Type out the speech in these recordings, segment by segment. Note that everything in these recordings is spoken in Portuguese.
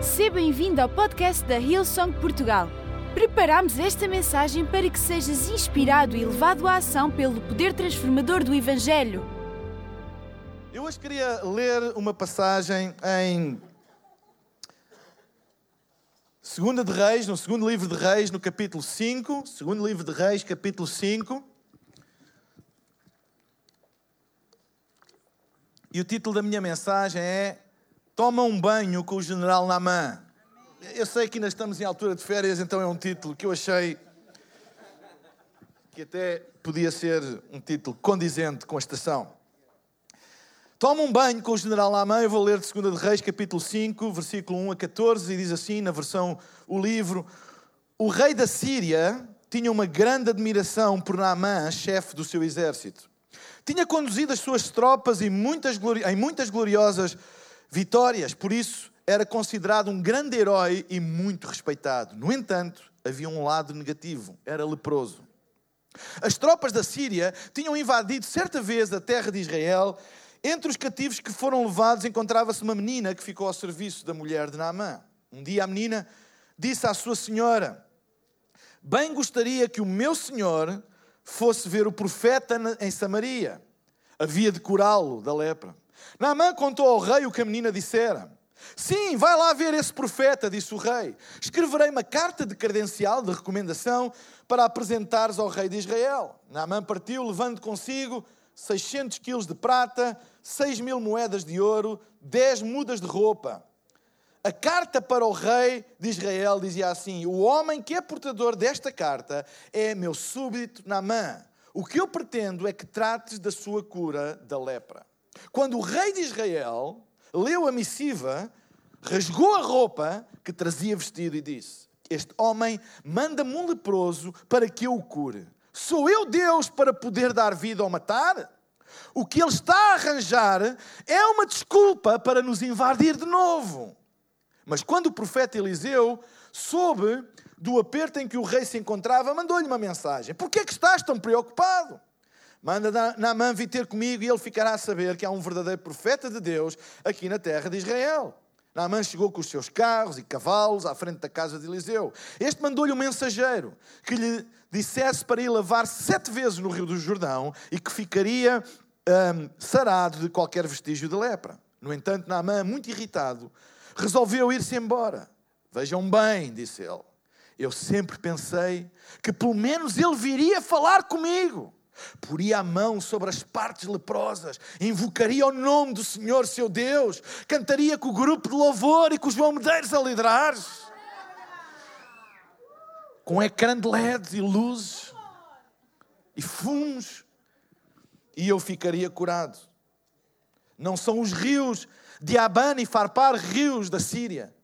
Seja bem-vindo ao podcast da Hillsong Portugal. Preparamos esta mensagem para que sejas inspirado e levado à ação pelo poder transformador do Evangelho. Eu hoje queria ler uma passagem em Segunda de Reis, no segundo livro de Reis, no capítulo 5, segundo livro de Reis, capítulo 5. E o título da minha mensagem é Toma um banho com o general Namã. Eu sei que ainda estamos em altura de férias, então é um título que eu achei que até podia ser um título condizente com a estação. Toma um banho com o general Namã, eu vou ler de 2 de Reis, capítulo 5, versículo 1 a 14, e diz assim, na versão O Livro, o rei da Síria tinha uma grande admiração por Naamã, chefe do seu exército. Tinha conduzido as suas tropas em muitas, em muitas gloriosas vitórias, por isso era considerado um grande herói e muito respeitado. No entanto, havia um lado negativo: era leproso. As tropas da Síria tinham invadido certa vez a terra de Israel. Entre os cativos que foram levados encontrava-se uma menina que ficou ao serviço da mulher de Naamã. Um dia a menina disse à sua senhora: Bem gostaria que o meu senhor fosse ver o profeta em Samaria. Havia de curá-lo da lepra. Naamã contou ao rei o que a menina dissera. Sim, vai lá ver esse profeta, disse o rei. Escreverei uma carta de credencial, de recomendação, para apresentares ao rei de Israel. Naamã partiu, levando consigo 600 quilos de prata, 6 mil moedas de ouro, 10 mudas de roupa. A carta para o rei de Israel dizia assim: O homem que é portador desta carta é meu súbdito Naamã. O que eu pretendo é que trates da sua cura da lepra. Quando o rei de Israel leu a missiva, rasgou a roupa que trazia vestido e disse: Este homem manda-me um leproso para que eu o cure. Sou eu Deus para poder dar vida ou matar? O que ele está a arranjar é uma desculpa para nos invadir de novo. Mas quando o profeta Eliseu soube do aperto em que o rei se encontrava, mandou-lhe uma mensagem: Por que é que estás tão preocupado? Manda Naamã vir ter comigo e ele ficará a saber que há um verdadeiro profeta de Deus aqui na terra de Israel. Naamã chegou com os seus carros e cavalos à frente da casa de Eliseu. Este mandou-lhe um mensageiro que lhe dissesse para ir lavar sete vezes no rio do Jordão e que ficaria hum, sarado de qualquer vestígio de lepra. No entanto, Naamã, muito irritado, resolveu ir-se embora. Vejam bem, disse ele, eu sempre pensei que pelo menos ele viria falar comigo poria a mão sobre as partes leprosas, invocaria o nome do Senhor seu Deus, cantaria com o grupo de louvor e com os bombeiros a liderar, com ecrã de LEDs e luzes e fumos, e eu ficaria curado. Não são os rios de Abana e Farpar, rios da Síria,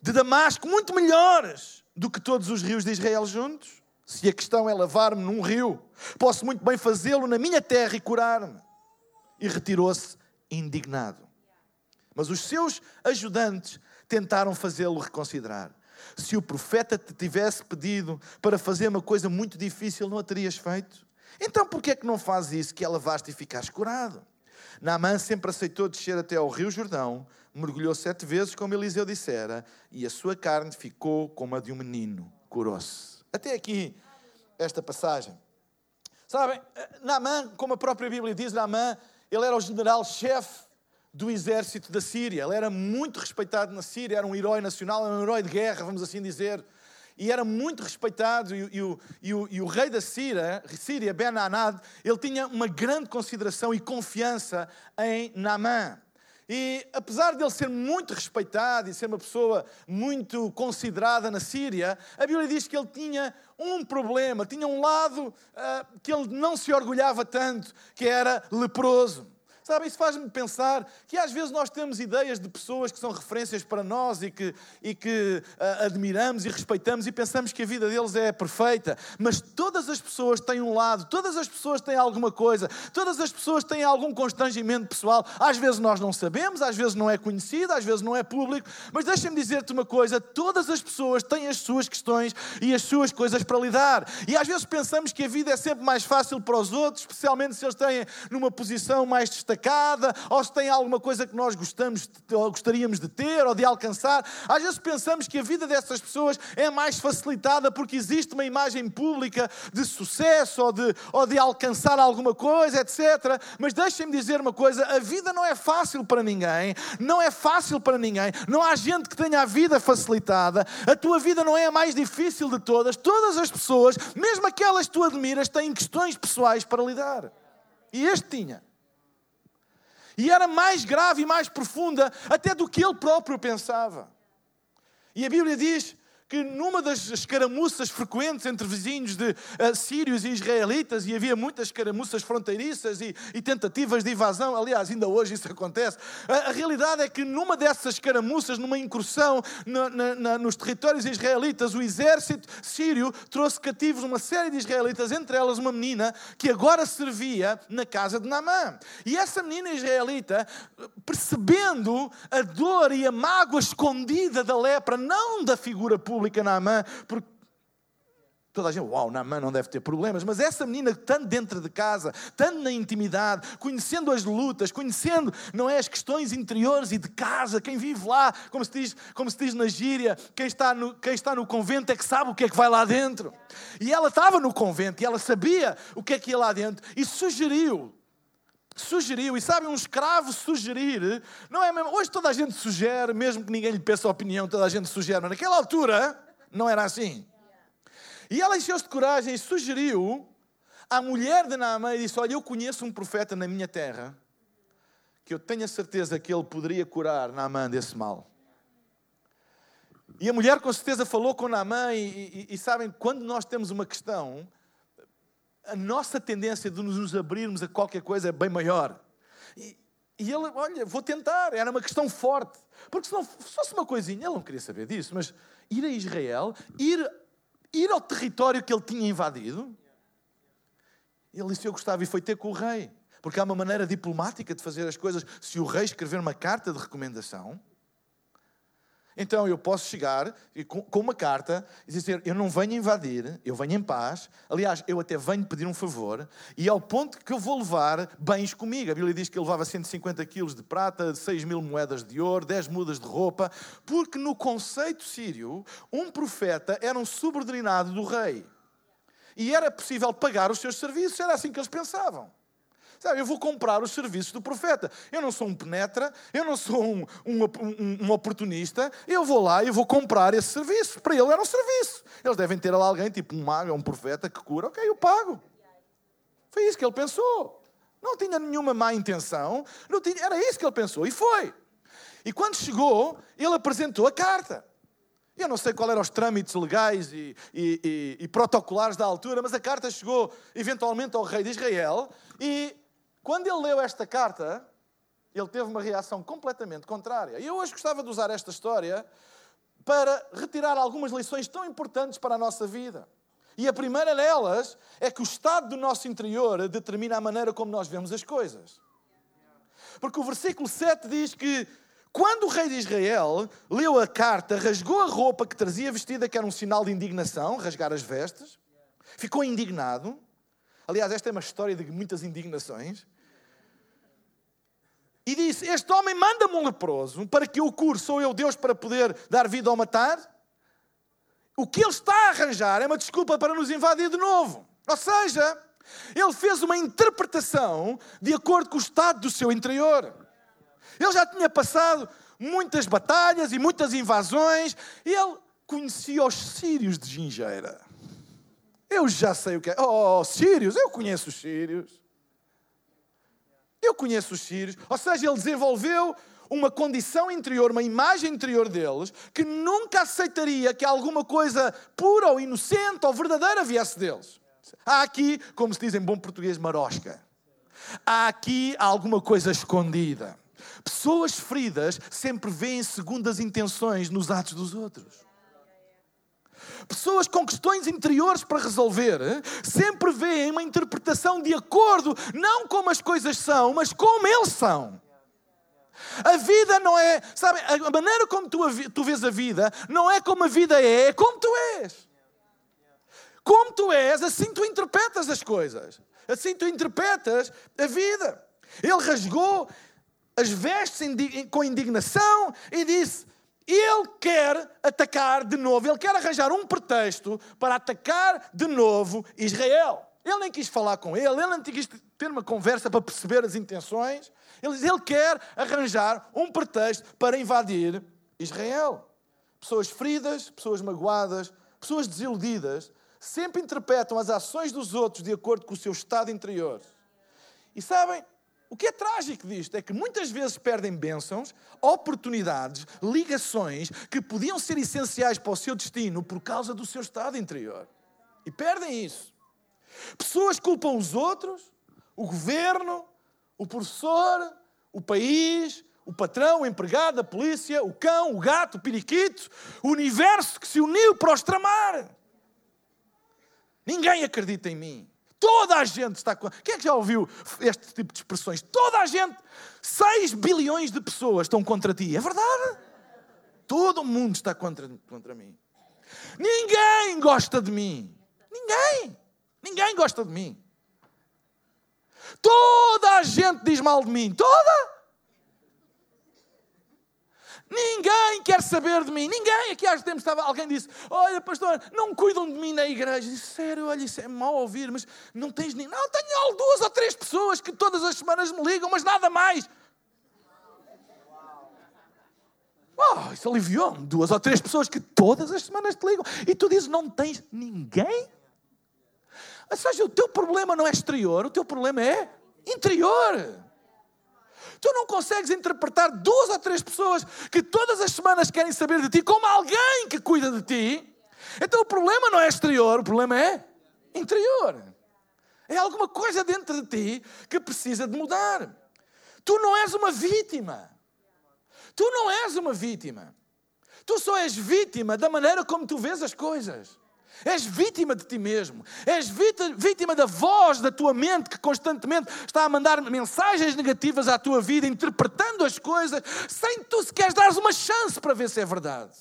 de Damasco, muito melhores do que todos os rios de Israel juntos. Se a questão é lavar-me num rio, posso muito bem fazê-lo na minha terra e curar-me. E retirou-se indignado. Mas os seus ajudantes tentaram fazê-lo reconsiderar. Se o profeta te tivesse pedido para fazer uma coisa muito difícil, não a terias feito? Então por que é que não fazes isso, que é lavaste e ficaste curado? Naamã sempre aceitou descer até ao rio Jordão, mergulhou sete vezes, como Eliseu dissera, e a sua carne ficou como a de um menino, curou-se. Até aqui, esta passagem. Sabem, Naamã, como a própria Bíblia diz, Naamã, ele era o general-chefe do exército da Síria. Ele era muito respeitado na Síria, era um herói nacional, era um herói de guerra, vamos assim dizer. E era muito respeitado, e, e, o, e, o, e o, rei da Síria, Síria Ben-Anad, ele tinha uma grande consideração e confiança em Naamã. E apesar de ele ser muito respeitado e ser uma pessoa muito considerada na Síria, a Bíblia diz que ele tinha um problema, tinha um lado uh, que ele não se orgulhava tanto, que era leproso. Sabe, isso faz-me pensar que às vezes nós temos ideias de pessoas que são referências para nós e que, e que uh, admiramos e respeitamos e pensamos que a vida deles é perfeita. Mas todas as pessoas têm um lado, todas as pessoas têm alguma coisa, todas as pessoas têm algum constrangimento pessoal. Às vezes nós não sabemos, às vezes não é conhecido, às vezes não é público. Mas deixa-me dizer-te uma coisa: todas as pessoas têm as suas questões e as suas coisas para lidar. E às vezes pensamos que a vida é sempre mais fácil para os outros, especialmente se eles têm numa posição mais destacada destacada, ou se tem alguma coisa que nós gostamos, gostaríamos de ter ou de alcançar. Às vezes pensamos que a vida dessas pessoas é mais facilitada porque existe uma imagem pública de sucesso ou de, ou de alcançar alguma coisa, etc. Mas deixem-me dizer uma coisa: a vida não é fácil para ninguém, não é fácil para ninguém, não há gente que tenha a vida facilitada, a tua vida não é a mais difícil de todas, todas as pessoas, mesmo aquelas que tu admiras, têm questões pessoais para lidar. E este tinha. E era mais grave e mais profunda até do que ele próprio pensava. E a Bíblia diz que numa das escaramuças frequentes entre vizinhos de uh, sírios e israelitas, e havia muitas escaramuças fronteiriças e, e, tentativas de invasão, aliás, ainda hoje isso acontece, a, a realidade é que numa dessas escaramuças, numa incursão na, na, nos territórios israelitas, o exército sírio trouxe cativos uma série de israelitas, entre elas uma menina que agora servia na casa de Naamã. E essa menina israelita, percebendo a dor e a mágoa escondida da lepra, não da figura pública, pública Naamã, porque toda a gente, uau, Naamã não deve ter problemas, mas essa menina, tanto dentro de casa, tanto na intimidade, conhecendo as lutas, conhecendo, não é, as questões interiores e de casa, quem vive lá, como se diz, como se diz na gíria, quem está, no, quem está no convento é que sabe o que é que vai lá dentro. E ela estava no convento e ela sabia o que é que ia lá dentro e sugeriu sugeriu, e sabe, um escravo sugerir, não é mesmo? Hoje toda a gente sugere, mesmo que ninguém lhe peça opinião, toda a gente sugere, mas naquela altura não era assim. E ela encheu-se de coragem e sugeriu à mulher de Naamã e disse: Olha, eu conheço um profeta na minha terra que eu tenho a certeza que ele poderia curar Naamã desse mal. E a mulher com certeza falou com Naamã e, e, e sabem, quando nós temos uma questão, a nossa tendência de nos abrirmos a qualquer coisa é bem maior. E, e ele, olha, vou tentar, era uma questão forte. Porque se não fosse uma coisinha, ele não queria saber disso, mas ir a Israel, ir, ir ao território que ele tinha invadido, ele disse: Eu gostava e foi ter com o rei. Porque há uma maneira diplomática de fazer as coisas. Se o rei escrever uma carta de recomendação, então eu posso chegar com uma carta e dizer: Eu não venho invadir, eu venho em paz. Aliás, eu até venho pedir um favor, e ao ponto que eu vou levar bens comigo. A Bíblia diz que ele levava 150 quilos de prata, 6 mil moedas de ouro, 10 mudas de roupa, porque no conceito sírio, um profeta era um subordinado do rei. E era possível pagar os seus serviços, era assim que eles pensavam. Sabe, eu vou comprar os serviços do profeta. Eu não sou um penetra, eu não sou um, um, um, um oportunista. Eu vou lá e vou comprar esse serviço. Para ele era um serviço. Eles devem ter lá alguém, tipo um mago, um profeta que cura. Ok, eu pago. Foi isso que ele pensou. Não tinha nenhuma má intenção. Tinha, era isso que ele pensou. E foi. E quando chegou, ele apresentou a carta. Eu não sei qual eram os trâmites legais e, e, e, e, protocolares da altura, mas a carta chegou eventualmente ao rei de Israel e quando ele leu esta carta, ele teve uma reação completamente contrária. E eu hoje gostava de usar esta história para retirar algumas lições tão importantes para a nossa vida. E a primeira delas é que o estado do nosso interior determina a maneira como nós vemos as coisas. Porque o versículo 7 diz que quando o rei de Israel leu a carta, rasgou a roupa que trazia vestida, que era um sinal de indignação, rasgar as vestes, ficou indignado. Aliás, esta é uma história de muitas indignações e disse: Este homem manda-me um leproso para que eu o cure, sou eu Deus para poder dar vida ou matar? O que ele está a arranjar é uma desculpa para nos invadir de novo. Ou seja, ele fez uma interpretação de acordo com o estado do seu interior. Ele já tinha passado muitas batalhas e muitas invasões, ele conhecia os sírios de Gingeira. Eu já sei o que é. Oh, sírios, eu conheço os sírios. Eu conheço os sírios, ou seja, ele desenvolveu uma condição interior, uma imagem interior deles, que nunca aceitaria que alguma coisa pura ou inocente ou verdadeira viesse deles. Há aqui, como se diz em bom português, marosca. Há aqui alguma coisa escondida. Pessoas feridas sempre veem segundas intenções nos atos dos outros. Pessoas com questões interiores para resolver sempre veem uma interpretação de acordo, não como as coisas são, mas como eles são. A vida não é, sabe, a maneira como tu, tu vês a vida não é como a vida é, é como tu és. Como tu és, assim tu interpretas as coisas. Assim tu interpretas a vida. Ele rasgou as vestes com indignação e disse: Ele quer atacar de novo, ele quer arranjar um pretexto para atacar de novo Israel. Ele nem quis falar com ele, ele nem quis ter uma conversa para perceber as intenções. Ele Ele quer arranjar um pretexto para invadir Israel. Pessoas feridas, pessoas magoadas, pessoas desiludidas, sempre interpretam as ações dos outros de acordo com o seu estado interior. E sabem, o que é trágico disto é que muitas vezes perdem bênçãos, oportunidades, ligações que podiam ser essenciais para o seu destino por causa do seu estado interior. E perdem isso. Pessoas culpam os outros, o governo, o professor, o país, o patrão, o empregado, a polícia, o cão, o gato, o periquito, o universo que se uniu para os tramar. Ninguém acredita em mim. Toda a gente está. Quem é que já ouviu este tipo de expressões? Toda a gente, 6 bilhões de pessoas estão contra ti. É verdade? Todo mundo está contra, contra mim. Ninguém gosta de mim. Ninguém. Ninguém gosta de mim. Toda a gente diz mal de mim. Toda. Ninguém quer saber de mim. Ninguém. Aqui há tempos estava, alguém disse: Olha, pastor, não cuidam de mim na igreja. disse, Sério, olha, isso é mau ouvir, mas não tens nem. Não, tenho duas ou três pessoas que todas as semanas me ligam, mas nada mais. Oh, isso aliviou-me. Duas ou três pessoas que todas as semanas te ligam. E tu dizes: Não tens ninguém? Ou seja, o teu problema não é exterior, o teu problema é interior. Tu não consegues interpretar duas ou três pessoas que todas as semanas querem saber de ti como alguém que cuida de ti. Então o problema não é exterior, o problema é interior. É alguma coisa dentro de ti que precisa de mudar. Tu não és uma vítima. Tu não és uma vítima. Tu só és vítima da maneira como tu vês as coisas. És vítima de ti mesmo. És vítima da voz da tua mente que constantemente está a mandar mensagens negativas à tua vida, interpretando as coisas, sem tu sequer dares uma chance para ver se é verdade.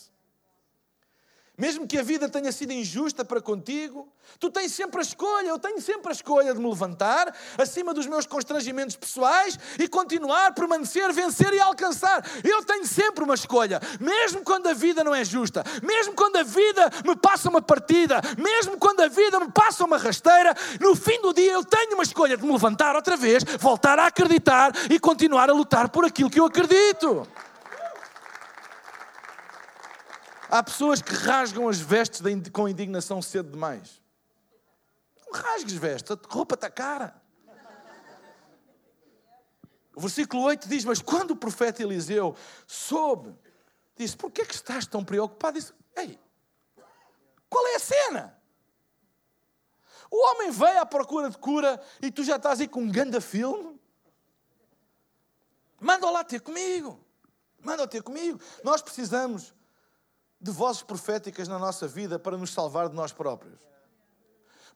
Mesmo que a vida tenha sido injusta para contigo, tu tens sempre a escolha, eu tenho sempre a escolha de me levantar acima dos meus constrangimentos pessoais e continuar, permanecer, vencer e alcançar. Eu tenho sempre uma escolha, mesmo quando a vida não é justa, mesmo quando a vida me passa uma partida, mesmo quando a vida me passa uma rasteira, no fim do dia eu tenho uma escolha de me levantar outra vez, voltar a acreditar e continuar a lutar por aquilo que eu acredito. Há pessoas que rasgam as vestes com indignação cedo demais. Não rasgues vestes, a roupa está cara. O versículo 8 diz: Mas quando o profeta Eliseu soube, disse: Por que é que estás tão preocupado? Disse: Ei, qual é a cena? O homem veio à procura de cura e tu já estás aí com um ganda filme? Manda lá ter comigo. Manda ter comigo. Nós precisamos de vozes proféticas na nossa vida para nos salvar de nós próprios.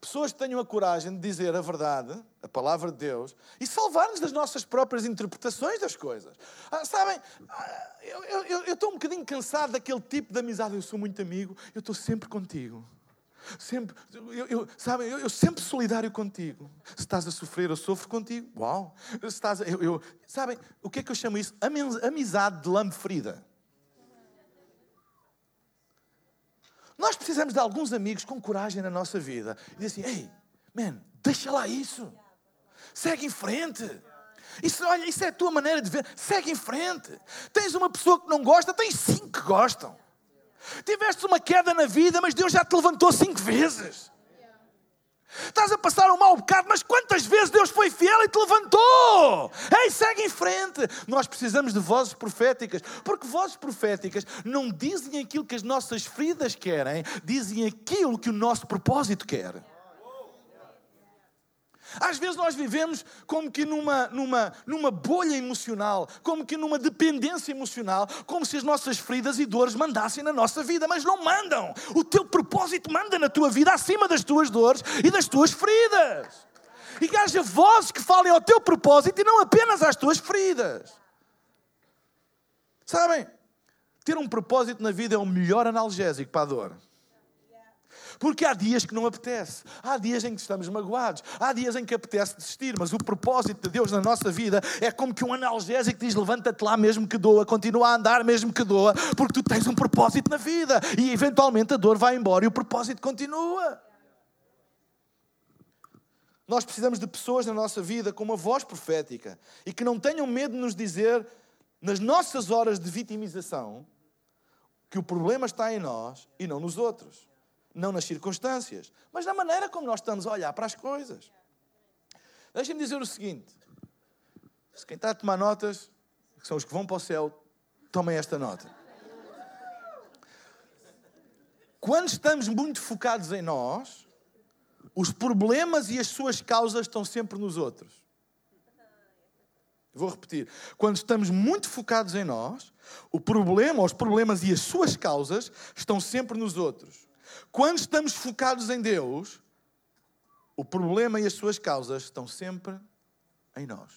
Pessoas que tenham a coragem de dizer a verdade, a palavra de Deus, e salvar-nos das nossas próprias interpretações das coisas. Ah, sabem, ah, eu, eu, eu estou um bocadinho cansado daquele tipo de amizade. Eu sou muito amigo, eu estou sempre contigo. Sempre, eu, eu, sabe, eu, eu, sempre solidário contigo. Se estás a sofrer, eu sofro contigo. Uau! Se estás a, eu, eu, sabem, o que é que eu chamo isso? Amizade de lame ferida. Nós precisamos de alguns amigos com coragem na nossa vida e assim: ei, man, deixa lá isso. Segue em frente. Isso, olha, isso é a tua maneira de ver. Segue em frente. Tens uma pessoa que não gosta, tens cinco que gostam. Tiveste uma queda na vida, mas Deus já te levantou cinco vezes. Estás a passar um mau bocado, mas quantas vezes Deus foi fiel e te levantou? Ei, segue em frente. Nós precisamos de vozes proféticas, porque vozes proféticas não dizem aquilo que as nossas feridas querem, dizem aquilo que o nosso propósito quer. Às vezes nós vivemos como que numa, numa, numa bolha emocional, como que numa dependência emocional, como se as nossas feridas e dores mandassem na nossa vida, mas não mandam. O teu propósito manda na tua vida acima das tuas dores e das tuas feridas. E que haja vozes que falem ao teu propósito e não apenas às tuas feridas. Sabem? Ter um propósito na vida é o melhor analgésico para a dor. Porque há dias que não apetece, há dias em que estamos magoados, há dias em que apetece desistir, mas o propósito de Deus na nossa vida é como que um analgésico diz: levanta-te lá mesmo que doa, continua a andar mesmo que doa, porque tu tens um propósito na vida e eventualmente a dor vai embora e o propósito continua. Nós precisamos de pessoas na nossa vida com uma voz profética e que não tenham medo de nos dizer, nas nossas horas de vitimização, que o problema está em nós e não nos outros. Não nas circunstâncias, mas na maneira como nós estamos a olhar para as coisas. Deixem-me dizer o seguinte: se quem está a tomar notas, que são os que vão para o céu, tomem esta nota. Quando estamos muito focados em nós, os problemas e as suas causas estão sempre nos outros. Vou repetir. Quando estamos muito focados em nós, o problema, os problemas e as suas causas estão sempre nos outros. Quando estamos focados em Deus, o problema e as suas causas estão sempre em nós.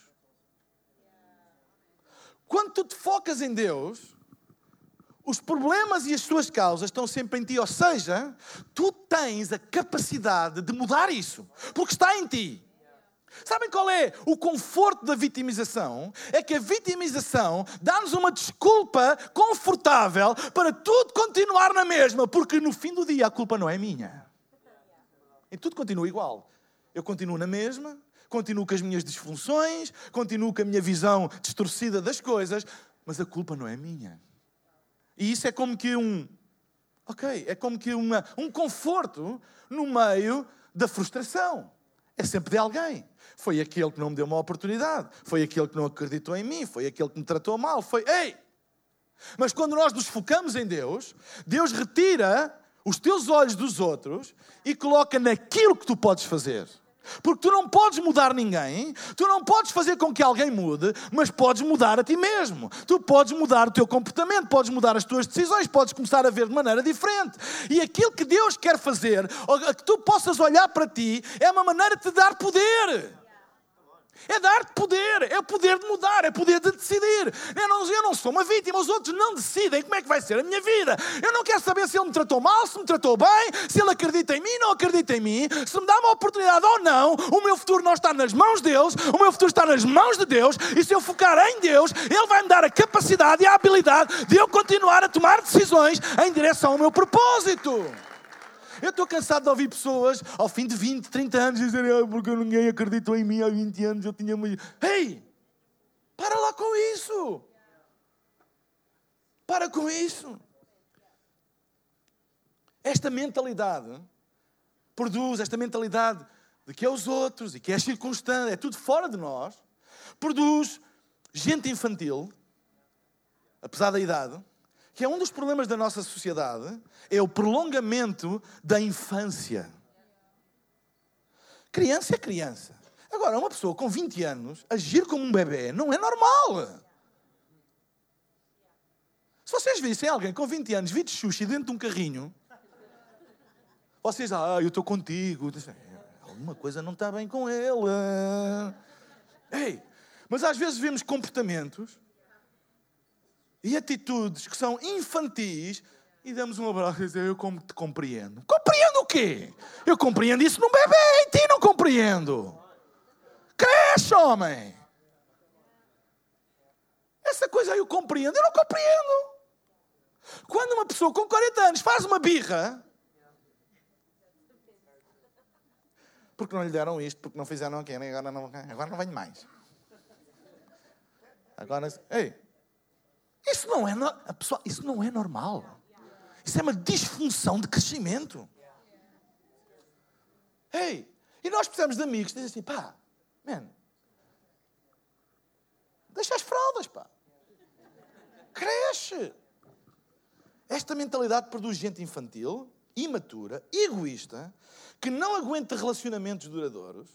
Quando tu te focas em Deus, os problemas e as suas causas estão sempre em ti, ou seja, tu tens a capacidade de mudar isso, porque está em ti. Sabem qual é o conforto da vitimização? É que a vitimização dá-nos uma desculpa confortável para tudo continuar na mesma, porque no fim do dia a culpa não é minha. E tudo continua igual. Eu continuo na mesma, continuo com as minhas disfunções, continuo com a minha visão distorcida das coisas, mas a culpa não é minha. E isso é como que um. Ok, é como que uma, um conforto no meio da frustração. É sempre de alguém. Foi aquele que não me deu uma oportunidade, foi aquele que não acreditou em mim, foi aquele que me tratou mal, foi. Ei! Mas quando nós nos focamos em Deus, Deus retira os teus olhos dos outros e coloca naquilo que tu podes fazer. Porque tu não podes mudar ninguém, tu não podes fazer com que alguém mude, mas podes mudar a ti mesmo. Tu podes mudar o teu comportamento, podes mudar as tuas decisões, podes começar a ver de maneira diferente. E aquilo que Deus quer fazer, que tu possas olhar para ti, é uma maneira de te dar poder. É dar-te poder, é o poder de mudar, é o poder de decidir. Eu não, eu não sou uma vítima, os outros não decidem como é que vai ser a minha vida. Eu não quero saber se ele me tratou mal, se me tratou bem, se ele acredita em mim, não acredita em mim, se me dá uma oportunidade ou não. O meu futuro não está nas mãos deles, o meu futuro está nas mãos de Deus, e se eu focar em Deus, Ele vai me dar a capacidade e a habilidade de eu continuar a tomar decisões em direção ao meu propósito. Eu estou cansado de ouvir pessoas ao fim de 20, 30 anos dizerem ah, porque ninguém acreditou em mim há 20 anos, eu tinha muito. Ei! Para lá com isso! Para com isso! Esta mentalidade produz, esta mentalidade de que é os outros e que é circunstância, é tudo fora de nós, produz gente infantil, apesar da idade, que é um dos problemas da nossa sociedade, é o prolongamento da infância. Criança é criança. Agora, uma pessoa com 20 anos agir como um bebê não é normal. Se vocês vissem alguém com 20 anos vir de xuxi dentro de um carrinho, vocês, ah, eu estou contigo. Alguma coisa não está bem com ele. Ei, mas às vezes vemos comportamentos e atitudes que são infantis e damos um abraço e dizer, eu como te compreendo. Compreendo o quê? Eu compreendo isso num bebê, em ti não compreendo. Cresce, homem. Essa coisa aí eu compreendo, eu não compreendo. Quando uma pessoa com 40 anos faz uma birra, porque não lhe deram isto, porque não fizeram aquilo, agora não, agora não venho mais. Agora, ei, isso não é, pessoal, isso não é normal. Isso é uma disfunção de crescimento. Ei, e nós precisamos de amigos que dizem assim, pá, man, deixa as fraldas, pá. Cresce. Esta mentalidade produz gente infantil, imatura, egoísta, que não aguenta relacionamentos duradouros,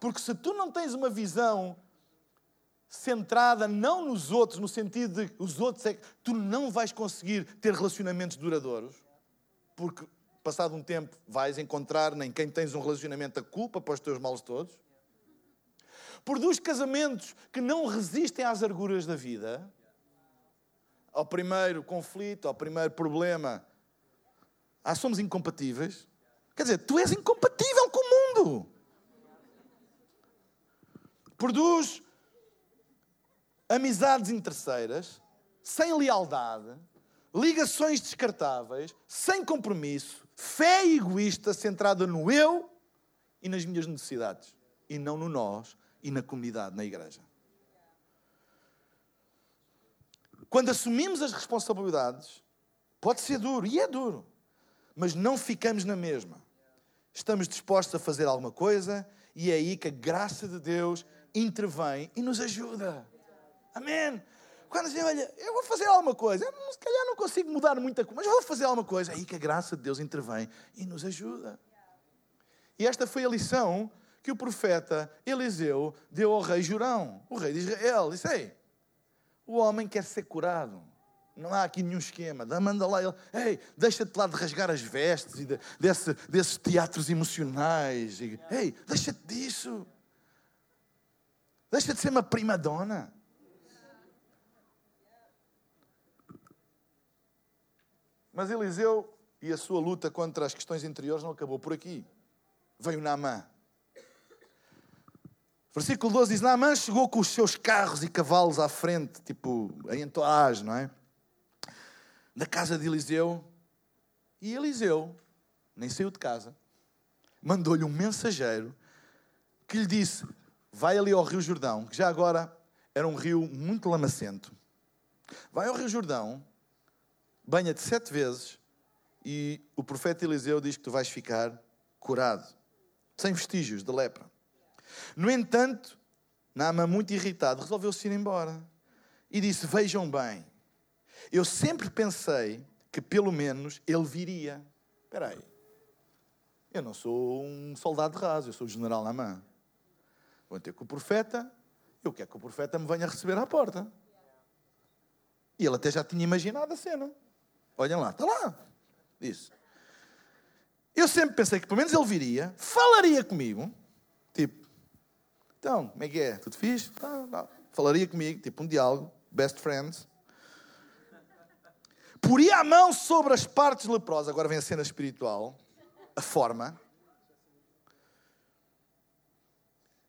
porque se tu não tens uma visão centrada não nos outros, no sentido de os outros é que tu não vais conseguir ter relacionamentos duradouros, porque passado um tempo vais encontrar em quem tens um relacionamento a culpa para os teus males todos. Produz casamentos que não resistem às arguras da vida, ao primeiro conflito, ao primeiro problema. Ah, somos incompatíveis? Quer dizer, tu és incompatível com o mundo. Produz amizades interesseiras, sem lealdade, ligações descartáveis, sem compromisso, fé egoísta centrada no eu e nas minhas necessidades, e não no nós e na comunidade, na igreja. Quando assumimos as responsabilidades, pode ser duro, e é duro, mas não ficamos na mesma. Estamos dispostos a fazer alguma coisa e é aí que a graça de Deus intervém e nos ajuda. Amém? Quando dizem, olha, eu vou fazer alguma coisa, eu, se calhar não consigo mudar muita coisa, mas vou fazer alguma coisa, aí que a graça de Deus intervém e nos ajuda. E esta foi a lição que o profeta Eliseu deu ao rei Jurão, o rei de Israel. Disse: Ei, o homem quer ser curado. Não há aqui nenhum esquema. Manda lá ele, ei, deixa-te lá de rasgar as vestes e de, desse, desses teatros emocionais. E, ei, deixa-te disso. Deixa de ser uma prima dona. Mas Eliseu e a sua luta contra as questões interiores não acabou por aqui. Veio Naamã. Versículo 12 diz: Naamã chegou com os seus carros e cavalos à frente, tipo em entourage, não é? Da casa de Eliseu. E Eliseu nem saiu de casa. Mandou-lhe um mensageiro que lhe disse: Vai ali ao Rio Jordão, que já agora era um rio muito lamacento. Vai ao Rio Jordão, banha-te sete vezes e o profeta Eliseu diz que tu vais ficar curado, sem vestígios de lepra. No entanto, Naama, muito irritado, resolveu-se ir embora. E disse: Vejam bem, eu sempre pensei que pelo menos ele viria. Espera aí, eu não sou um soldado raso, eu sou o general Naamã. Vou ter com o profeta, eu quero que o profeta me venha receber à porta. E ele até já tinha imaginado a cena. Olhem lá, está lá. Disse. Eu sempre pensei que pelo menos ele viria, falaria comigo, tipo, então, como é que é? Tudo fixe? Tá, tá. Falaria comigo, tipo um diálogo, best friends. Poria a mão sobre as partes leprosas, agora vem a cena espiritual, a forma.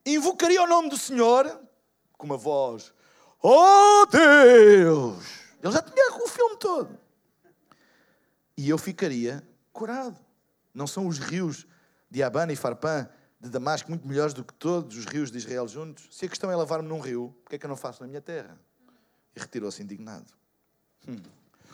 Invocaria o nome do Senhor, com uma voz, oh Deus! Ele já tinha o filme todo. E eu ficaria curado. Não são os rios de Abana e Farpã de Damasco muito melhores do que todos os rios de Israel juntos? Se a questão é lavar-me num rio, porquê é que eu não faço na minha terra? E retirou-se indignado. Hum.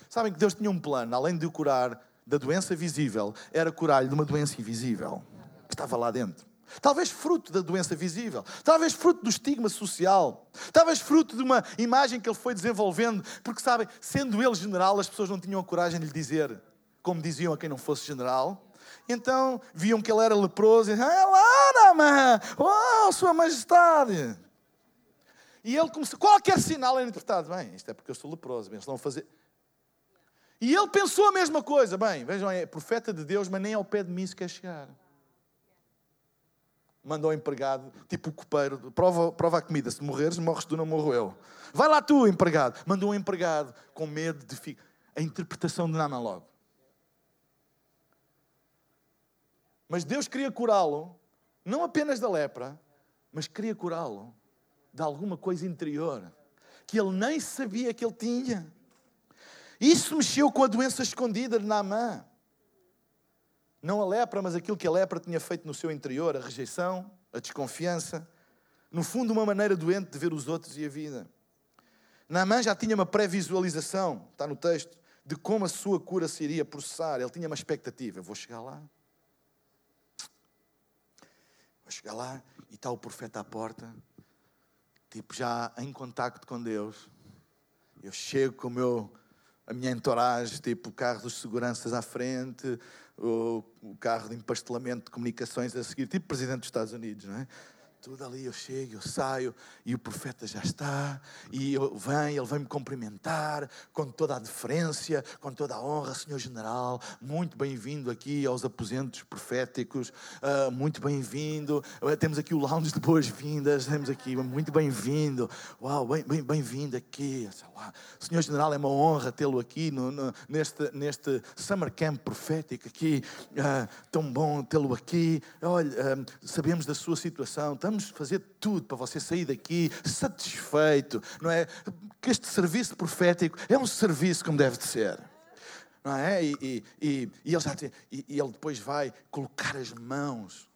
Sabem que Deus tinha um plano, além de o curar da doença visível, era curar-lhe de uma doença invisível, que estava lá dentro. Talvez fruto da doença visível, talvez fruto do estigma social, talvez fruto de uma imagem que ele foi desenvolvendo, porque sabem, sendo ele general, as pessoas não tinham a coragem de lhe dizer, como diziam a quem não fosse general, então viam que ele era leproso e Lara, man! Oh, Sua Majestade! E ele começou, qualquer sinal era interpretado. Bem, isto é porque eu sou leproso, bem, eles vão fazer. E ele pensou a mesma coisa. Bem, vejam, é profeta de Deus, mas nem ao pé de mim se quer chegar. Mandou o empregado, tipo o copeiro, prova, prova a comida, se morreres, morres tu, não morro eu. Vai lá tu, empregado. Mandou um empregado com medo de. A interpretação de Naaman logo. Mas Deus queria curá-lo, não apenas da lepra, mas queria curá-lo de alguma coisa interior que ele nem sabia que ele tinha. Isso mexeu com a doença escondida de Naamã. Não a lepra, mas aquilo que a lepra tinha feito no seu interior, a rejeição, a desconfiança. No fundo, uma maneira doente de ver os outros e a vida. Naamã já tinha uma pré-visualização, está no texto, de como a sua cura se iria processar. Ele tinha uma expectativa: vou chegar lá, Vou chegar lá e está o profeta à porta, tipo já em contacto com Deus. Eu chego com o meu, a minha entourage, tipo o carro dos seguranças à frente, o, o carro de empastelamento de comunicações a seguir, tipo presidente dos Estados Unidos, não é? Tudo ali, eu chego, eu saio e o profeta já está, e eu, vem, ele vem me cumprimentar com toda a deferência, com toda a honra, Senhor General, muito bem-vindo aqui aos aposentos proféticos, uh, muito bem-vindo, uh, temos aqui o lounge de boas-vindas, temos aqui, muito bem-vindo, uau, bem-vindo bem, bem aqui. Senhor General, é uma honra tê-lo aqui no, no, neste, neste Summer Camp profético aqui, uh, tão bom tê-lo aqui, olha, sabemos da sua situação, estamos vamos fazer tudo para você sair daqui satisfeito, não é? Que este serviço profético é um serviço como deve de ser. Não é? E, e, e, e ele, já tem, e, e ele depois vai colocar as mãos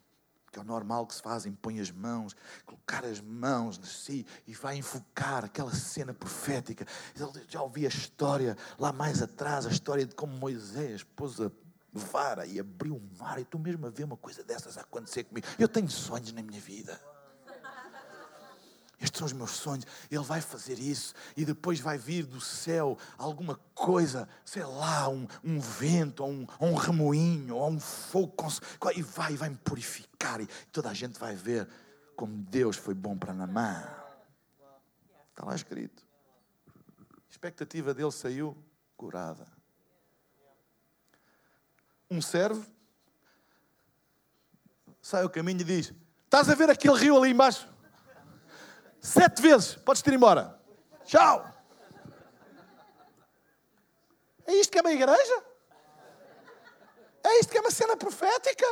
que é o normal que se fazem, põe as mãos, colocar as mãos de si e vai enfocar aquela cena profética. Ele já ouvi a história lá mais atrás, a história de como Moisés pôs a vara e abriu o mar. E tu mesmo a ver uma coisa dessas acontecer comigo. Eu tenho sonhos na minha vida. Estes são os meus sonhos. Ele vai fazer isso e depois vai vir do céu alguma coisa, sei lá, um, um vento, ou um, ou um remoinho, ou um fogo, e vai, vai me purificar. E toda a gente vai ver como Deus foi bom para Namã. Está lá escrito. A expectativa dele saiu curada. Um servo sai ao caminho e diz: Estás a ver aquele rio ali embaixo? Sete vezes, podes ir embora. Tchau. É isto que é uma igreja? É isto que é uma cena profética?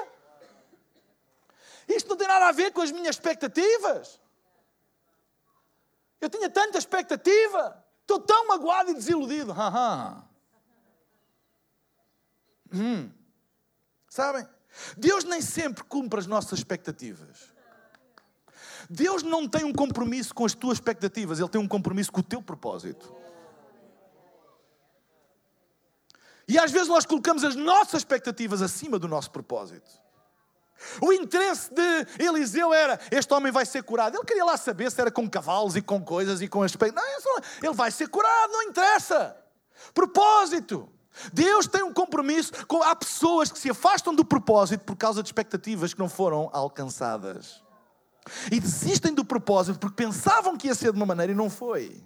Isto não tem nada a ver com as minhas expectativas. Eu tinha tanta expectativa. Estou tão magoado e desiludido. hum. Sabem? Deus nem sempre cumpre as nossas expectativas. Deus não tem um compromisso com as tuas expectativas, Ele tem um compromisso com o teu propósito. E às vezes nós colocamos as nossas expectativas acima do nosso propósito. O interesse de Eliseu era: este homem vai ser curado. Ele queria lá saber se era com cavalos e com coisas e com aspecto. Não, ele vai ser curado, não interessa. Propósito. Deus tem um compromisso com. Há pessoas que se afastam do propósito por causa de expectativas que não foram alcançadas. E desistem do propósito porque pensavam que ia ser de uma maneira e não foi.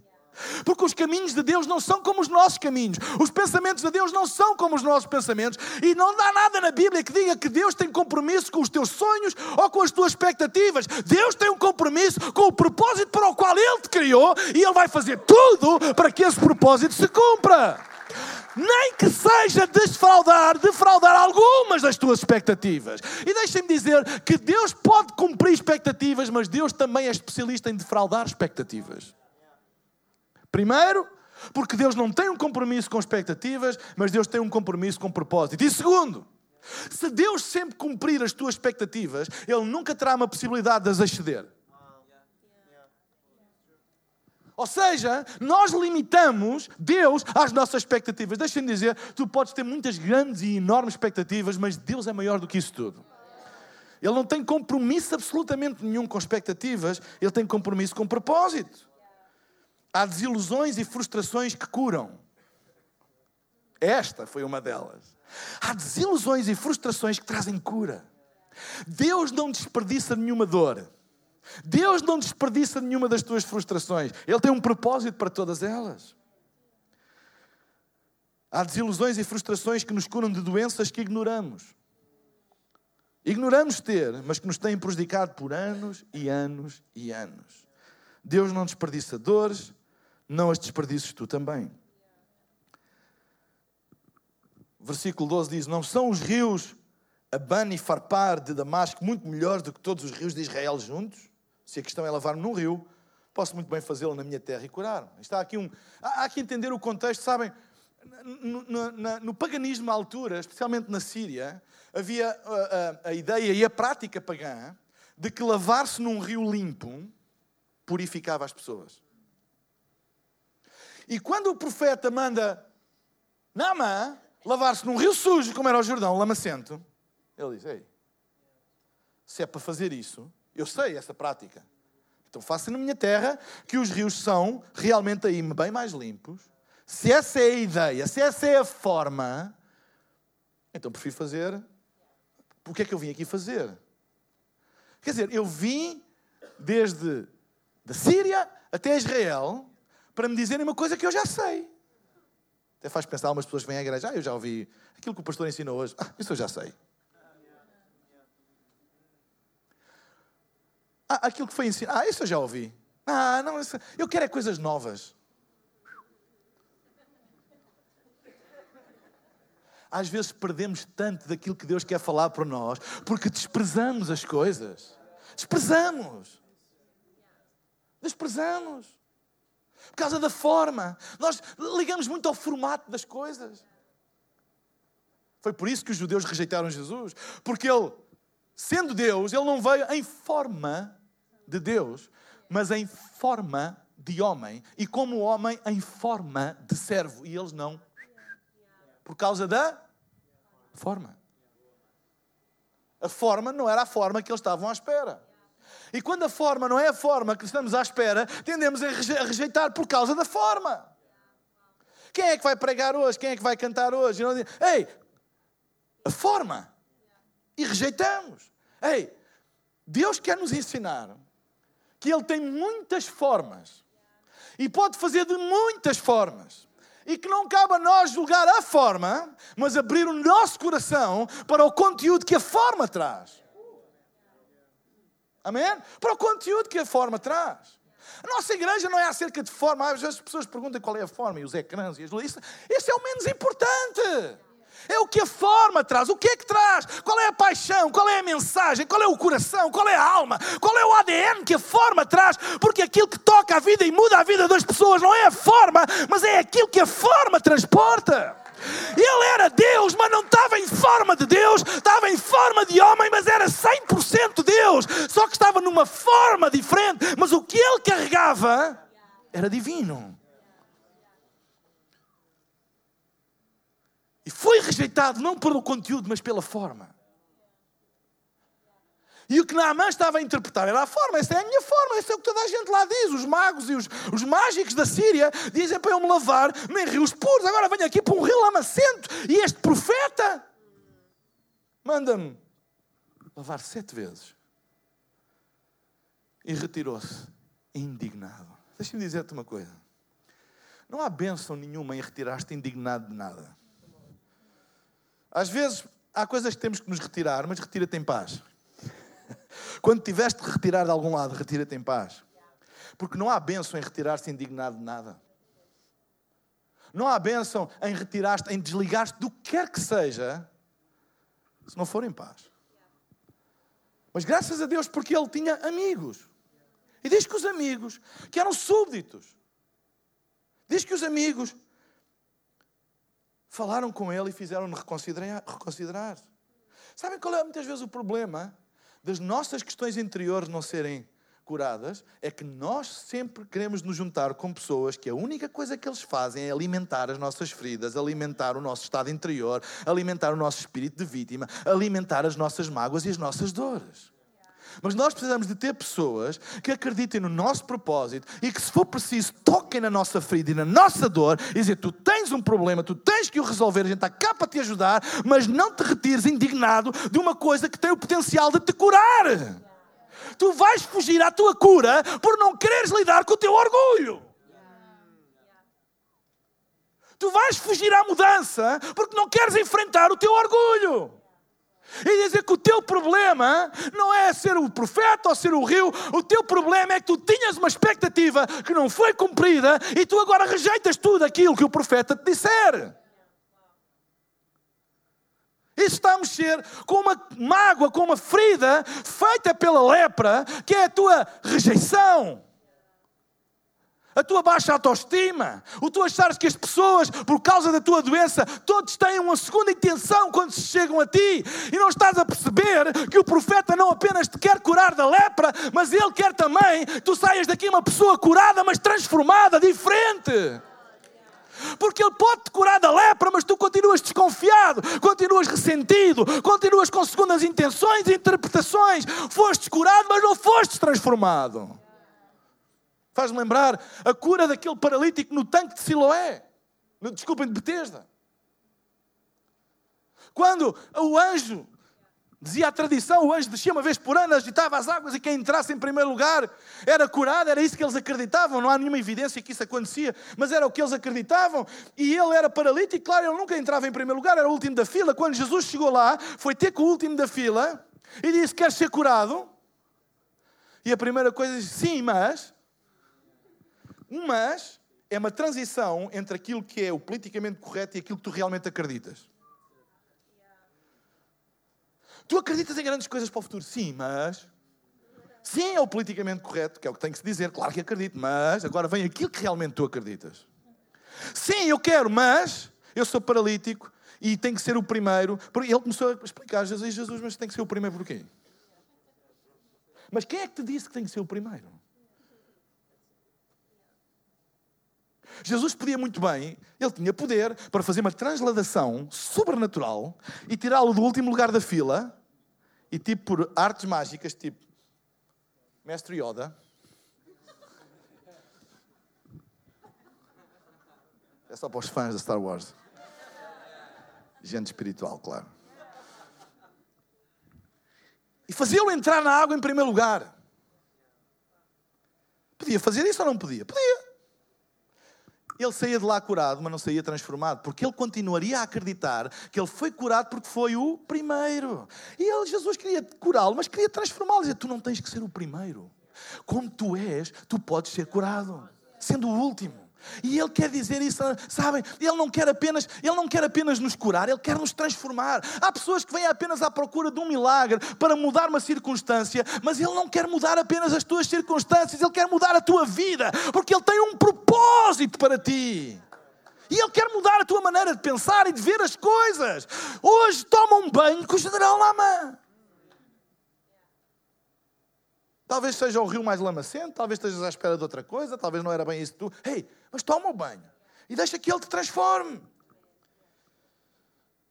Porque os caminhos de Deus não são como os nossos caminhos, os pensamentos de Deus não são como os nossos pensamentos, e não dá nada na Bíblia que diga que Deus tem compromisso com os teus sonhos ou com as tuas expectativas. Deus tem um compromisso com o propósito para o qual Ele te criou, e Ele vai fazer tudo para que esse propósito se cumpra nem que seja defraudar, defraudar algumas das tuas expectativas. E deixem-me dizer que Deus pode cumprir expectativas, mas Deus também é especialista em defraudar expectativas. Primeiro, porque Deus não tem um compromisso com expectativas, mas Deus tem um compromisso com propósito. E segundo, se Deus sempre cumprir as tuas expectativas, Ele nunca terá uma possibilidade de as exceder. Ou seja, nós limitamos Deus às nossas expectativas. Deixa-me dizer, tu podes ter muitas grandes e enormes expectativas, mas Deus é maior do que isso tudo. Ele não tem compromisso absolutamente nenhum com expectativas, ele tem compromisso com propósito. Há desilusões e frustrações que curam. Esta foi uma delas. Há desilusões e frustrações que trazem cura. Deus não desperdiça nenhuma dor. Deus não desperdiça nenhuma das tuas frustrações. Ele tem um propósito para todas elas. Há desilusões e frustrações que nos curam de doenças que ignoramos. Ignoramos ter, mas que nos têm prejudicado por anos e anos e anos. Deus não desperdiça dores, não as desperdices tu também. Versículo 12 diz: Não são os rios Abana e Farpar de Damasco muito melhores do que todos os rios de Israel juntos? Se a questão é lavar-me num rio, posso muito bem fazê-lo na minha terra e curar. Está aqui um. Há, que entender o contexto, sabem? No, no, no, paganismo à altura, especialmente na Síria, havia a, a, a ideia e a prática pagã de que lavar-se num rio limpo purificava as pessoas. E quando o profeta manda Namã lavar-se num rio sujo, como era o Jordão, lamacento, ele diz: Ei, se é para fazer isso, eu sei essa prática. Então faça na minha terra que os rios são realmente aí bem mais limpos. Se essa é a ideia, se essa é a forma, então prefiro fazer. O que é que eu vim aqui fazer? Quer dizer, eu vim desde da Síria até Israel, para me dizerem uma coisa que eu já sei. Até faz pensar, algumas pessoas vêm à igreja, ah, eu já ouvi aquilo que o pastor ensinou hoje, ah, isso eu já sei. Aquilo que foi ensinado, ah, isso eu já ouvi. Ah, não, isso, eu quero é coisas novas. Às vezes perdemos tanto daquilo que Deus quer falar para nós, porque desprezamos as coisas. Desprezamos. Desprezamos. Por causa da forma. Nós ligamos muito ao formato das coisas. Foi por isso que os judeus rejeitaram Jesus. Porque ele, sendo Deus, ele não veio em forma de Deus, mas em forma de homem. E como homem, em forma de servo. E eles não por causa da forma. A forma não era a forma que eles estavam à espera. E quando a forma não é a forma que estamos à espera, tendemos a rejeitar por causa da forma. Quem é que vai pregar hoje? Quem é que vai cantar hoje? Ei, a forma. E rejeitamos. Ei, Deus quer nos ensinar que Ele tem muitas formas e pode fazer de muitas formas e que não cabe a nós julgar a forma, mas abrir o nosso coração para o conteúdo que a forma traz. Amém? Para o conteúdo que a forma traz. A nossa igreja não é acerca de forma. Às vezes as pessoas perguntam qual é a forma e os ecrãs e as luzes. Isso é o menos importante. É o que a forma traz. O que é que traz? Qual é a paixão? Qual é a mensagem? Qual é o coração? Qual é a alma? Qual é o ADN que a forma traz? Porque aquilo que toca a vida e muda a vida das pessoas não é a forma, mas é aquilo que a forma transporta. Ele era Deus, mas não estava em forma de Deus, estava em forma de homem, mas era 100% Deus. Só que estava numa forma diferente, mas o que ele carregava era divino. E foi rejeitado não pelo conteúdo, mas pela forma. E o que Naamã estava a interpretar era a forma. Essa é a minha forma, isso é o que toda a gente lá diz. Os magos e os, os mágicos da Síria dizem para eu me lavar em rios puros. Agora venho aqui para um rio lamacento. E este profeta manda-me lavar sete vezes. E retirou-se indignado. Deixa-me dizer-te uma coisa. Não há bênção nenhuma em retirar-te indignado de nada. Às vezes há coisas que temos que nos retirar, mas retira-te em paz. Quando tiveste de retirar de algum lado, retira-te em paz. Porque não há bênção em retirar-se indignado de nada. Não há bênção em retirar-te, em desligar-te do que quer que seja, se não for em paz. Mas graças a Deus, porque ele tinha amigos. E diz que os amigos, que eram súbditos, diz que os amigos falaram com ele e fizeram-no reconsiderar. reconsiderar. Sabem qual é muitas vezes o problema das nossas questões interiores não serem curadas? É que nós sempre queremos nos juntar com pessoas que a única coisa que eles fazem é alimentar as nossas feridas, alimentar o nosso estado interior, alimentar o nosso espírito de vítima, alimentar as nossas mágoas e as nossas dores. Mas nós precisamos de ter pessoas que acreditem no nosso propósito e que, se for preciso, toquem na nossa ferida e na nossa dor e dizer: Tu tens um problema, tu tens que o resolver, a gente está cá para te ajudar, mas não te retires indignado de uma coisa que tem o potencial de te curar. Tu vais fugir à tua cura por não quereres lidar com o teu orgulho. Tu vais fugir à mudança porque não queres enfrentar o teu orgulho. E dizer que o teu problema não é ser o profeta ou ser o rio, o teu problema é que tu tinhas uma expectativa que não foi cumprida e tu agora rejeitas tudo aquilo que o profeta te disser. Isso está a mexer com uma mágoa, com uma ferida feita pela lepra, que é a tua rejeição a tua baixa autoestima, o tu achares que as pessoas, por causa da tua doença, todos têm uma segunda intenção quando se chegam a ti, e não estás a perceber que o profeta não apenas te quer curar da lepra, mas ele quer também que tu saias daqui uma pessoa curada, mas transformada, diferente. Porque Ele pode te curar da lepra, mas tu continuas desconfiado, continuas ressentido, continuas com segundas intenções e interpretações. Foste curado, mas não foste transformado. Faz-me lembrar a cura daquele paralítico no tanque de Siloé. Desculpem, de Betesda. Quando o anjo Dizia a tradição, o anjo descia uma vez por ano, agitava as águas e quem entrasse em primeiro lugar era curado, era isso que eles acreditavam. Não há nenhuma evidência que isso acontecia, mas era o que eles acreditavam. E ele era paralítico, claro, ele nunca entrava em primeiro lugar, era o último da fila. Quando Jesus chegou lá, foi ter com o último da fila e disse: Queres ser curado? E a primeira coisa disse: Sim, mas. Um mas é uma transição entre aquilo que é o politicamente correto e aquilo que tu realmente acreditas. Tu acreditas em grandes coisas para o futuro? Sim, mas. Sim, é o politicamente correto, que é o que tem que se dizer. Claro que acredito, mas agora vem aquilo que realmente tu acreditas. Sim, eu quero, mas eu sou paralítico e tenho que ser o primeiro. Ele começou a explicar Jesus, Jesus, mas tem que ser o primeiro porquê? Mas quem é que te disse que tem que ser o primeiro? Jesus podia muito bem, ele tinha poder para fazer uma transladação sobrenatural e tirá-lo do último lugar da fila e tipo por artes mágicas, tipo Mestre Yoda. É só para os fãs da Star Wars. Gente espiritual, claro. E fazê-lo entrar na água em primeiro lugar. Podia fazer isso ou não podia? Podia. Ele saía de lá curado, mas não saía transformado, porque ele continuaria a acreditar que ele foi curado porque foi o primeiro. E ele, Jesus queria curá-lo, mas queria transformá-lo. Dizia: Tu não tens que ser o primeiro. Como tu és, tu podes ser curado, sendo o último. E ele quer dizer isso, sabem? Ele não quer apenas, ele não quer apenas nos curar, ele quer nos transformar. Há pessoas que vêm apenas à procura de um milagre para mudar uma circunstância, mas ele não quer mudar apenas as tuas circunstâncias, ele quer mudar a tua vida, porque ele tem um propósito para ti. E ele quer mudar a tua maneira de pensar e de ver as coisas. Hoje toma um banho com o general Lama. Talvez seja o rio mais lamacento, talvez estejas à espera de outra coisa, talvez não era bem isso tu. Ei, mas toma o banho e deixa que Ele te transforme.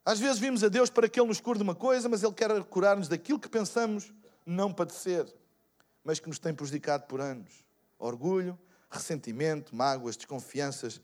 Às vezes vimos a Deus para que Ele nos cure de uma coisa, mas Ele quer curar-nos daquilo que pensamos não padecer, mas que nos tem prejudicado por anos. Orgulho, ressentimento, mágoas, desconfianças,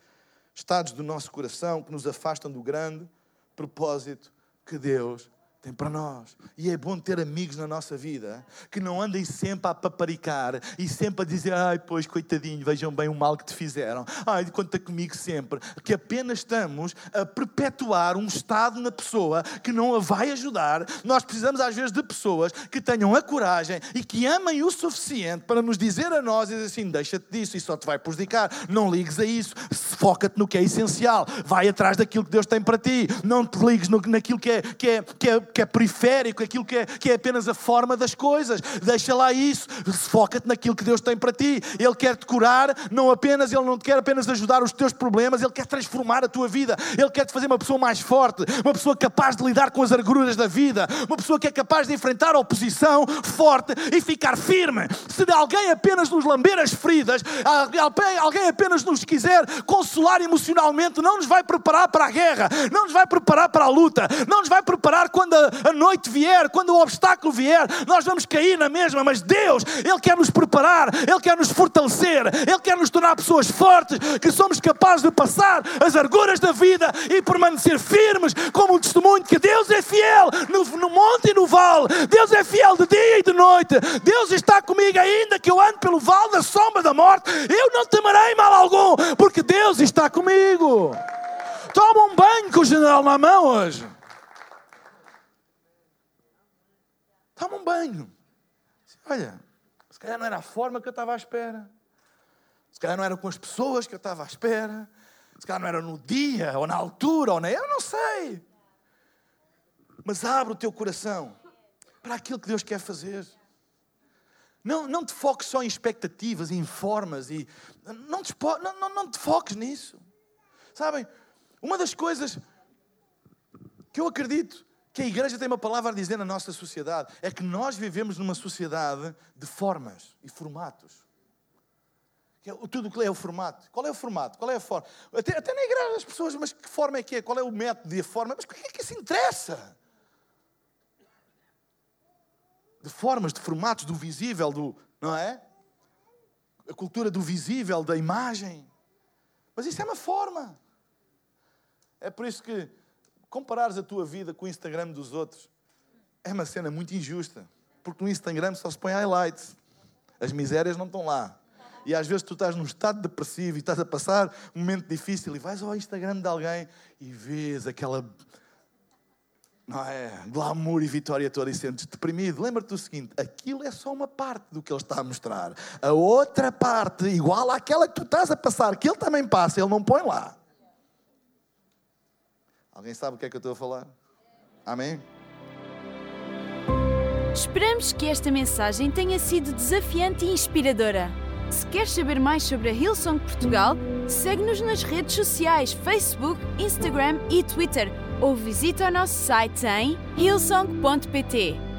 estados do nosso coração que nos afastam do grande propósito que Deus tem para nós. E é bom ter amigos na nossa vida que não andem sempre a paparicar e sempre a dizer: ai, pois, coitadinho, vejam bem o mal que te fizeram. Ai, conta comigo sempre. Que apenas estamos a perpetuar um estado na pessoa que não a vai ajudar. Nós precisamos, às vezes, de pessoas que tenham a coragem e que amem o suficiente para nos dizer a nós: dizer assim, deixa-te disso, isso só te vai prejudicar. Não ligues a isso. Foca-te no que é essencial. Vai atrás daquilo que Deus tem para ti. Não te ligues no, naquilo que é, que é, que é que é periférico, aquilo que é, que é apenas a forma das coisas. Deixa lá isso, foca-te naquilo que Deus tem para ti. Ele quer te curar, não apenas, Ele não te quer apenas ajudar os teus problemas, Ele quer transformar a tua vida. Ele quer te fazer uma pessoa mais forte, uma pessoa capaz de lidar com as arguras da vida, uma pessoa que é capaz de enfrentar a oposição forte e ficar firme. Se alguém apenas nos lamber as feridas, alguém apenas nos quiser consolar emocionalmente, não nos vai preparar para a guerra, não nos vai preparar para a luta, não nos vai preparar quando a, a noite vier, quando o obstáculo vier, nós vamos cair na mesma, mas Deus, Ele quer nos preparar, Ele quer nos fortalecer, Ele quer nos tornar pessoas fortes, que somos capazes de passar as arguras da vida e permanecer firmes, como um testemunho que Deus é fiel no, no monte e no vale, Deus é fiel de dia e de noite, Deus está comigo ainda que eu ando pelo vale da sombra da morte, eu não temerei mal algum, porque Deus está comigo. Toma um banho com o general na mão hoje. Toma um banho. Olha, se calhar não era a forma que eu estava à espera. Se calhar não era com as pessoas que eu estava à espera. Se calhar não era no dia, ou na altura, ou na. Eu não sei. Mas abre o teu coração para aquilo que Deus quer fazer. Não, não te foques só em expectativas, em formas e. Não te, não, não, não te foques nisso. Sabem, uma das coisas que eu acredito que a igreja tem uma palavra a dizer na nossa sociedade é que nós vivemos numa sociedade de formas e formatos. É tudo o que é o formato. Qual é o formato? Qual é a forma? Até, até na igreja as pessoas, mas que forma é que é? Qual é o método e a forma? Mas o que é que isso interessa? De formas, de formatos, do visível, do. Não é? A cultura do visível, da imagem. Mas isso é uma forma. É por isso que comparares a tua vida com o Instagram dos outros, é uma cena muito injusta. Porque no Instagram só se põe highlights. As misérias não estão lá. E às vezes tu estás num estado depressivo e estás a passar um momento difícil e vais ao Instagram de alguém e vês aquela não é? Glamour e vitória toda e sentes deprimido. Lembra-te do seguinte: aquilo é só uma parte do que ele está a mostrar. A outra parte, igual àquela que tu estás a passar, que ele também passa, ele não põe lá. Alguém sabe o que é que eu estou a falar? Amém? Esperamos que esta mensagem tenha sido desafiante e inspiradora. Se queres saber mais sobre a Hillsong Portugal, segue-nos nas redes sociais Facebook, Instagram e Twitter ou visita o nosso site em hillsong.pt.